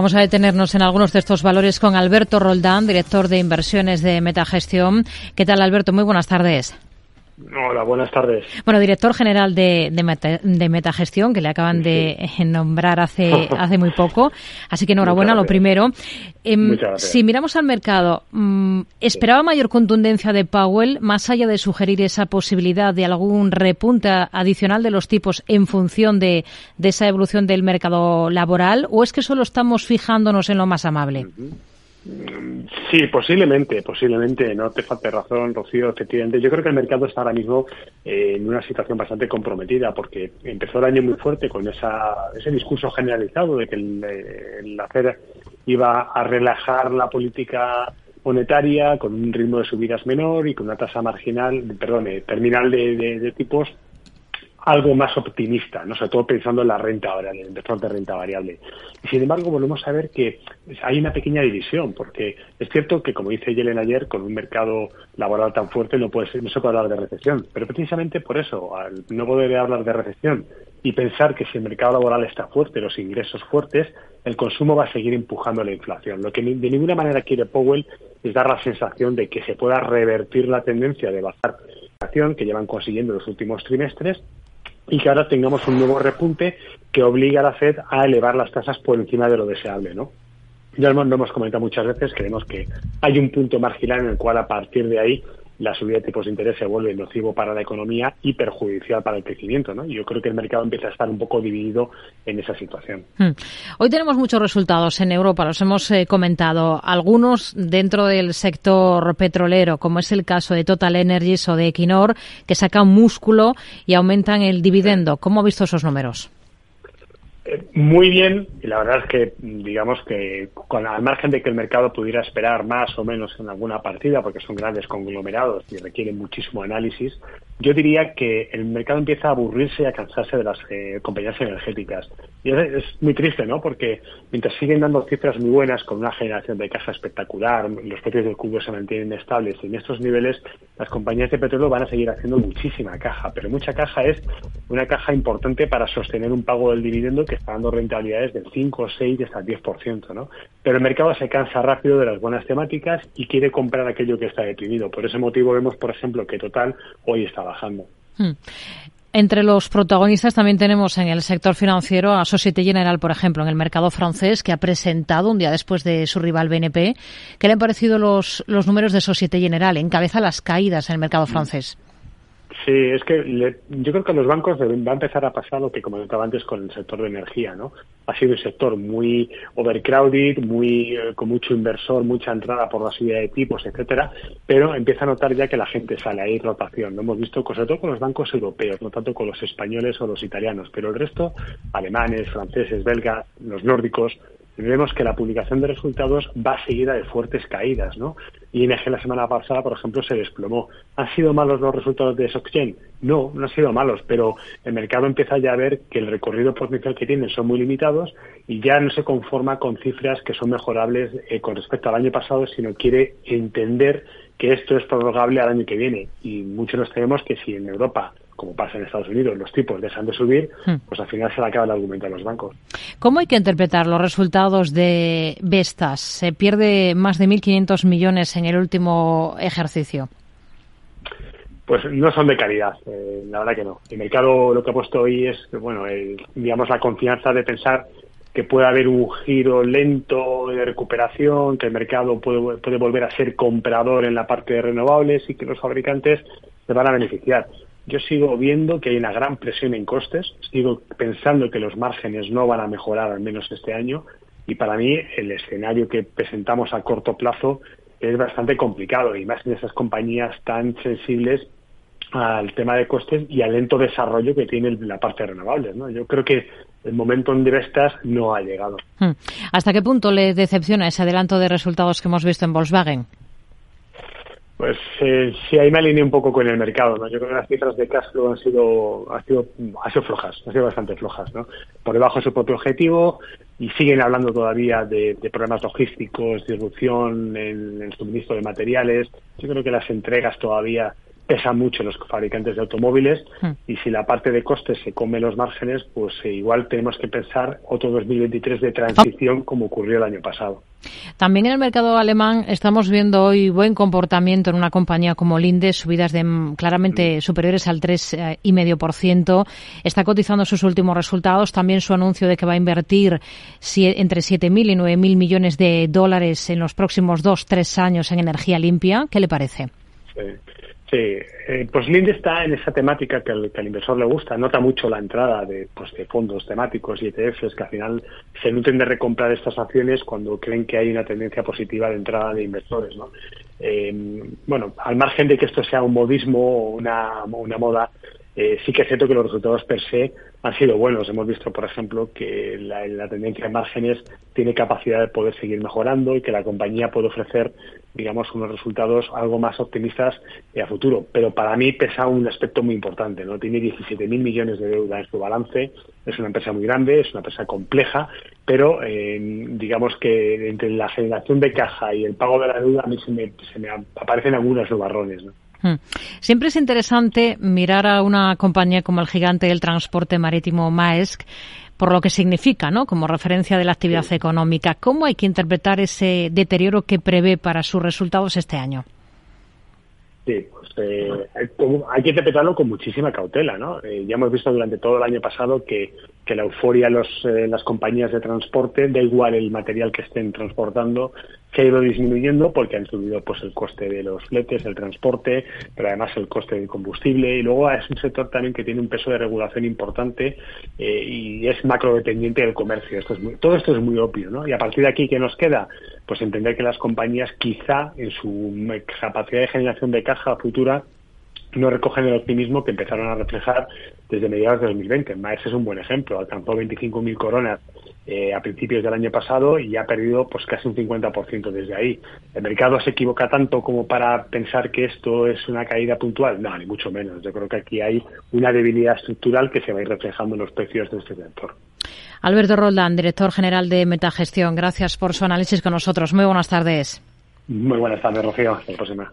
Vamos a detenernos en algunos de estos valores con Alberto Roldán, director de inversiones de Metagestión. ¿Qué tal, Alberto? Muy buenas tardes. Hola, buenas tardes. Bueno, director general de, de, Metagestión, que le acaban de nombrar hace, hace muy poco. Así que enhorabuena, lo primero. Em, si miramos al mercado, mm, ¿esperaba mayor contundencia de Powell, más allá de sugerir esa posibilidad de algún repunte adicional de los tipos en función de, esa evolución del mercado laboral? ¿O es que solo estamos fijándonos en lo más amable? Sí, posiblemente, posiblemente, no te falte razón, Rocío, efectivamente. Yo creo que el mercado está ahora mismo eh, en una situación bastante comprometida porque empezó el año muy fuerte con esa, ese discurso generalizado de que el, el hacer iba a relajar la política monetaria con un ritmo de subidas menor y con una tasa marginal, perdón, eh, terminal de tipos algo más optimista, ¿no? sobre todo pensando en la renta variable, en el de renta variable. Y sin embargo, volvemos a ver que hay una pequeña división, porque es cierto que, como dice Yellen ayer, con un mercado laboral tan fuerte no, puede ser, no se puede hablar de recesión. Pero precisamente por eso, al no poder hablar de recesión y pensar que si el mercado laboral está fuerte, los ingresos fuertes, el consumo va a seguir empujando la inflación. Lo que de ninguna manera quiere Powell es dar la sensación de que se pueda revertir la tendencia de bajar la inflación que llevan consiguiendo los últimos trimestres y que ahora tengamos un nuevo repunte que obliga a la Fed a elevar las tasas por encima de lo deseable, ¿no? Ya lo hemos comentado muchas veces, creemos que hay un punto marginal en el cual a partir de ahí la subida de tipos de interés se vuelve nocivo para la economía y perjudicial para el crecimiento. ¿no? Yo creo que el mercado empieza a estar un poco dividido en esa situación. Hmm. Hoy tenemos muchos resultados en Europa, los hemos eh, comentado. Algunos dentro del sector petrolero, como es el caso de Total Energies o de Equinor, que sacan músculo y aumentan el dividendo. ¿Cómo ha visto esos números? Muy bien y la verdad es que digamos que al margen de que el mercado pudiera esperar más o menos en alguna partida porque son grandes conglomerados y requieren muchísimo análisis yo diría que el mercado empieza a aburrirse y a cansarse de las eh, compañías energéticas. Y es, muy triste, ¿no? Porque mientras siguen dando cifras muy buenas, con una generación de caja espectacular, los precios del cubo se mantienen estables en estos niveles las compañías de petróleo van a seguir haciendo muchísima caja. Pero mucha caja es una caja importante para sostener un pago del dividendo que está dando rentabilidades del 5, 6 y hasta el 10%, ¿no? Pero el mercado se cansa rápido de las buenas temáticas y quiere comprar aquello que está deprimido. Por ese motivo vemos, por ejemplo, que Total hoy está bajando. Hmm. Entre los protagonistas también tenemos en el sector financiero a Societe General, por ejemplo, en el mercado francés, que ha presentado un día después de su rival BNP. ¿Qué le han parecido los, los números de Societe General? Encabeza las caídas en el mercado francés. Sí, es que yo creo que a los bancos va a empezar a pasar lo que comentaba antes con el sector de energía, ¿no? Ha sido un sector muy overcrowded, muy eh, con mucho inversor, mucha entrada por la subida de tipos, etcétera, pero empieza a notar ya que la gente sale, hay rotación. Lo hemos visto sobre todo con los bancos europeos, no tanto con los españoles o los italianos, pero el resto, alemanes, franceses, belgas, los nórdicos, vemos que la publicación de resultados va seguida de fuertes caídas, ¿no? ING la semana pasada, por ejemplo, se desplomó. ¿Han sido malos los resultados de SocGen? No, no han sido malos, pero el mercado empieza ya a ver que el recorrido potencial que tienen son muy limitados y ya no se conforma con cifras que son mejorables eh, con respecto al año pasado, sino quiere entender que esto es prorrogable al año que viene. Y muchos nos tememos que si en Europa como pasa en Estados Unidos, los tipos dejan de subir, hmm. pues al final se le acaba el argumento a los bancos. ¿Cómo hay que interpretar los resultados de Vestas? Se pierde más de 1.500 millones en el último ejercicio. Pues no son de calidad, eh, la verdad que no. El mercado lo que ha puesto hoy es, bueno, digamos, la confianza de pensar que puede haber un giro lento de recuperación, que el mercado puede, puede volver a ser comprador en la parte de renovables y que los fabricantes se van a beneficiar yo sigo viendo que hay una gran presión en costes, sigo pensando que los márgenes no van a mejorar al menos este año y para mí el escenario que presentamos a corto plazo es bastante complicado y más en esas compañías tan sensibles al tema de costes y al lento desarrollo que tiene la parte de renovables. ¿no? Yo creo que el momento en Vestas no ha llegado. Hmm. ¿Hasta qué punto le decepciona ese adelanto de resultados que hemos visto en Volkswagen? Pues eh, sí, ahí me alineé un poco con el mercado, ¿no? Yo creo que las cifras de cash han sido, han sido, han sido flojas, han sido bastante flojas, ¿no? Por debajo de su propio objetivo y siguen hablando todavía de, problemas logísticos, disrupción en el suministro de materiales. Yo creo que las entregas todavía pesa mucho en los fabricantes de automóviles hmm. y si la parte de costes se come los márgenes, pues eh, igual tenemos que pensar otro 2023 de transición como ocurrió el año pasado. También en el mercado alemán estamos viendo hoy buen comportamiento en una compañía como Linde, subidas de mm, claramente mm. superiores al 3,5%. Eh, Está cotizando sus últimos resultados. También su anuncio de que va a invertir entre 7.000 y 9.000 millones de dólares en los próximos dos, tres años en energía limpia. ¿Qué le parece? Sí, eh, pues Linde está en esa temática que al, inversor le gusta. Nota mucho la entrada de, pues, de fondos temáticos y ETFs que al final se nutren de recomprar estas acciones cuando creen que hay una tendencia positiva de entrada de inversores. ¿no? Eh, bueno, al margen de que esto sea un modismo o una moda, eh, sí que es cierto que los resultados per se han sido buenos. Hemos visto, por ejemplo, que la, tendencia en márgenes tiene capacidad de poder seguir mejorando y que la compañía puede ofrecer, digamos, unos resultados algo más optimistas a futuro. Pero para mí pesa un aspecto muy importante. no Tiene 17.000 millones de deuda en su balance. Es una empresa muy grande, es una empresa compleja, pero eh, digamos que entre la generación de caja y el pago de la deuda a mí se me, se me aparecen algunos nubarrones. ¿no? Hmm. Siempre es interesante mirar a una compañía como el gigante del transporte marítimo Maersk por lo que significa, ¿no? Como referencia de la actividad económica. ¿Cómo hay que interpretar ese deterioro que prevé para sus resultados este año? Sí, pues eh, hay que interpretarlo con muchísima cautela, ¿no? Eh, ya hemos visto durante todo el año pasado que, que la euforia los, eh, las compañías de transporte, da igual el material que estén transportando, que ha ido disminuyendo porque han subido pues el coste de los fletes, el transporte, pero además el coste del combustible y luego es un sector también que tiene un peso de regulación importante eh, y es macro dependiente del comercio. Esto es todo esto es muy obvio, ¿no? Y a partir de aquí, ¿qué nos queda? Pues entender que las compañías quizá en su capacidad de generación de caja futura no recogen el optimismo que empezaron a reflejar desde mediados de 2020. Maes es un buen ejemplo, alcanzó 25.000 coronas eh, a principios del año pasado y ha perdido pues casi un 50% desde ahí. ¿El mercado se equivoca tanto como para pensar que esto es una caída puntual? No, ni mucho menos. Yo creo que aquí hay una debilidad estructural que se va a ir reflejando en los precios de este sector. Alberto Roldán, director general de Metagestión, gracias por su análisis con nosotros. Muy buenas tardes. Muy buenas tardes, Rocío. Hasta la próxima.